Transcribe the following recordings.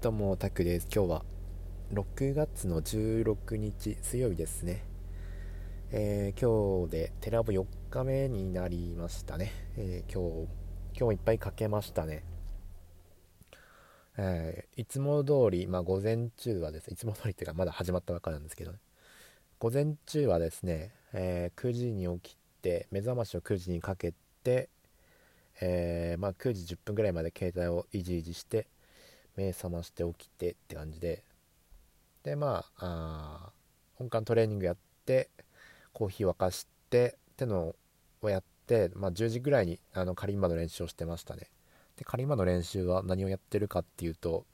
どうも、タクです。今日は6月の16日水曜日ですね。えー、今日でテラボ4日目になりましたね。えー、今日、今日もいっぱいかけましたね。えー、いつも通り、まあ午前中はですね、いつも通りっていうかまだ始まったばっかなんですけど、ね、午前中はですね、え9時に起きて、目覚ましを9時にかけて、えまあ、9時10分ぐらいまで携帯をいじいじして、目覚まして起きてって感じで。でまあ本館トレーニングやってコーヒー沸かしてってのをやって、まあ、10時ぐらいにあのカリンバの練習をしてましたね。でカリンバの練習は何をやってるかっていうと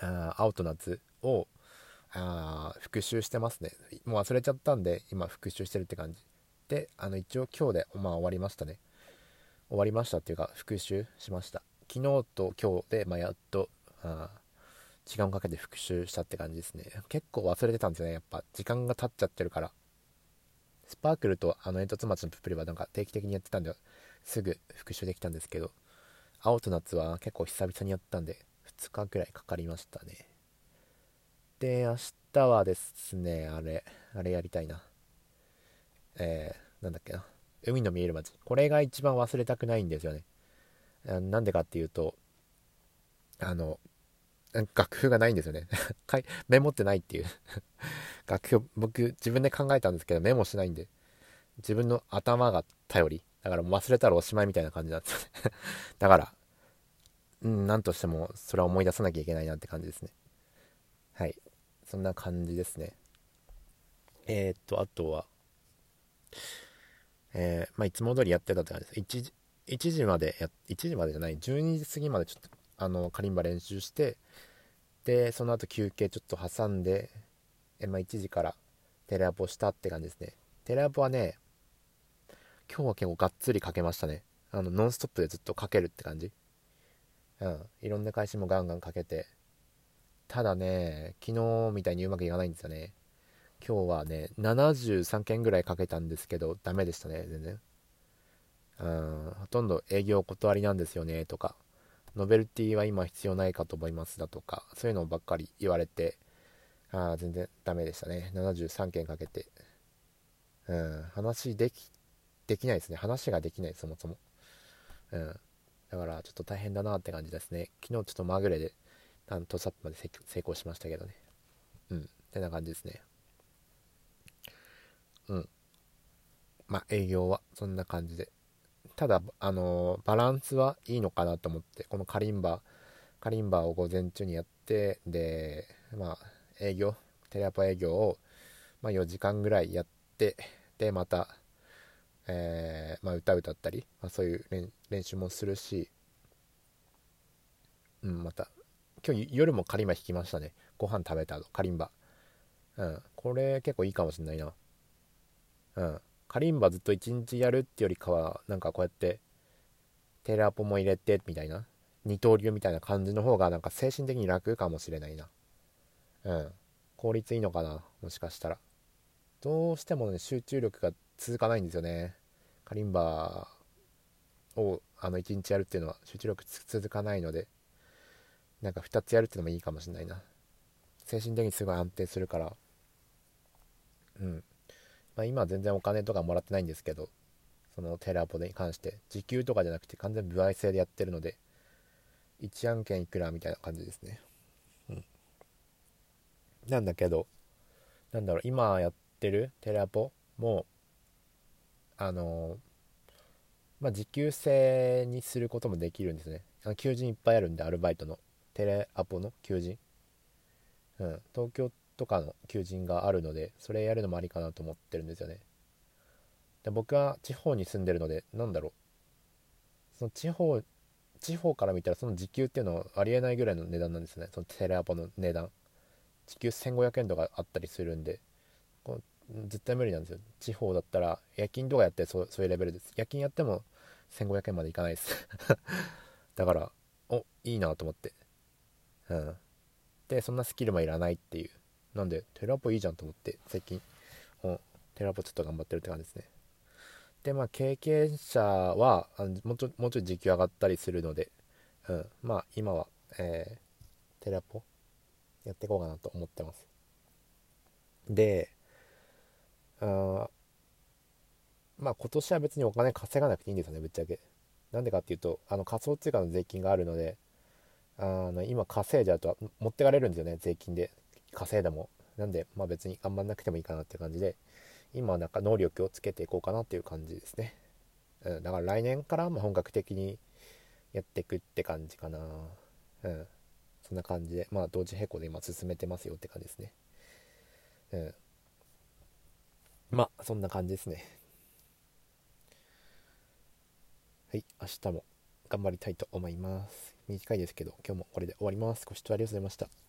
あアウトナッツをあ復習してますね。もう忘れちゃったんで今復習してるって感じ。であの一応今日で、まあ、終わりましたね。終わりましたっていうか復習しました。昨日と今日で、まあ、やっとあ時間をかけて復習したって感じですね。結構忘れてたんですよねやっぱ。時間が経っちゃってるから。スパークルとあの煙突町のププリはなんか定期的にやってたんですぐ復習できたんですけど青と夏は結構久々にやったんで2日くらいかかりましたね。で明日はですねあれあれやりたいな。えー、なんだっけな。海の見える街。これが一番忘れたくないんですよね。なんでかっていうと、あの、楽譜がないんですよね。メモってないっていう 楽譜、僕自分で考えたんですけどメモしないんで、自分の頭が頼り。だから忘れたらおしまいみたいな感じなんですよね だから、うん、なんとしてもそれは思い出さなきゃいけないなって感じですね。はい。そんな感じですね。えー、っと、あとは、えー、まあ、いつも通りやってたって感じです。1時までや1時までじゃない12時過ぎまでちょっとあのカリンバ練習してでその後休憩ちょっと挟んでえ、まあ、1時からテレアポしたって感じですね。テレアポはね今日は結構がっつりかけましたね。あのノンストップでずっとかけるって感じ。うん。いろんな返しもガンガンかけて。ただね昨日みたいにうまくいかないんですよね。今日はね73件ぐらいかけたんですけどダメでしたね全然。うんほとんど営業お断りなんですよねとか。ノベルティは今必要ないかと思いますだとかそういうのばっかり言われてああ全然ダメでしたね。73件かけて。うん話できできないですね。話ができないそもそも。うん。だからちょっと大変だなって感じですね。昨日ちょっとまぐれであのトスアップまで成功しましたけどね。うん。ってな感じですね。うん。まあ営業はそんな感じで。ただ、あのバランスはいいのかなと思って、このカリンバ、カリンバを午前中にやって、で、まあ、営業、テレアポ営業を、まあ、4時間ぐらいやって、で、また、えー、まあ、歌歌ったり、まあ、そういう練習もするし、うん、また、今日夜もカリンバ弾きましたね。ご飯食べた後、カリンバ。うん、これ結構いいかもしんないな。うん。カリンバずっと一日やるってよりかはなんかこうやってテレアポも入れてみたいな二刀流みたいな感じの方がなんか精神的に楽かもしれないな。うん。効率いいのかなもしかしたら。どうしてもね集中力が続かないんですよね。カリンバをあの1日やるっていうのは集中力続かないのでなんか2つやるっていうのもいいかもしれないな。精神的にすごい安定するから。うん。まあ、今は全然お金とかもらってないんですけど、そのテレアポに関して、時給とかじゃなくて完全歩合制でやってるので、1案件いくらみたいな感じですね。うん。なんだけど、なんだろう、今やってるテレアポも、あのまあ、時給制にすることもできるんですね。あの求人いっぱいあるんで、アルバイトの。テレアポの求人。うん。東京とかの求人があるのでそれやるのもありかなと思ってるんですよね。で僕は地方に住んでるのでなんだろう。その地方地方から見たらその時給っていうのはありえないぐらいの値段なんですね。そのテレアポの値段。時給1500円とかあったりするんでこ絶対無理なんですよ。地方だったら夜勤とかやってそうそういうレベルです。夜勤やっても1500円までいかないです。だからおいいなと思って。うん。でそんなスキルもいらないっていう。なんで、テラポいいじゃんと思って、最近、テラポちょっと頑張ってるって感じですね。で、まあ、経験者は、あのもうちょもうちょい時給上がったりするので、うん、まあ、今は、えー、テレアポやっていこうかなと思ってます。であまあ今年は別にお金稼がなくていいんですよねぶっちゃけ。なんでかっていうとあの仮想通貨の税金があるのであの今稼いじゃうと持ってかれるんですよね税金で。稼いだもなんでまあ別に頑張んなくてもいいかなって感じで今はなんか能力をつけていこうかなっていう感じですね、うん、だから来年からま本格的にやっていくって感じかな。うんそんな感じでまあ同時並行で今進めてますよって感じですね。うんまあそんな感じですね。はい明日も頑張りたいと思います。短いですけど今日もこれで終わります。ご視聴ありがとうございました。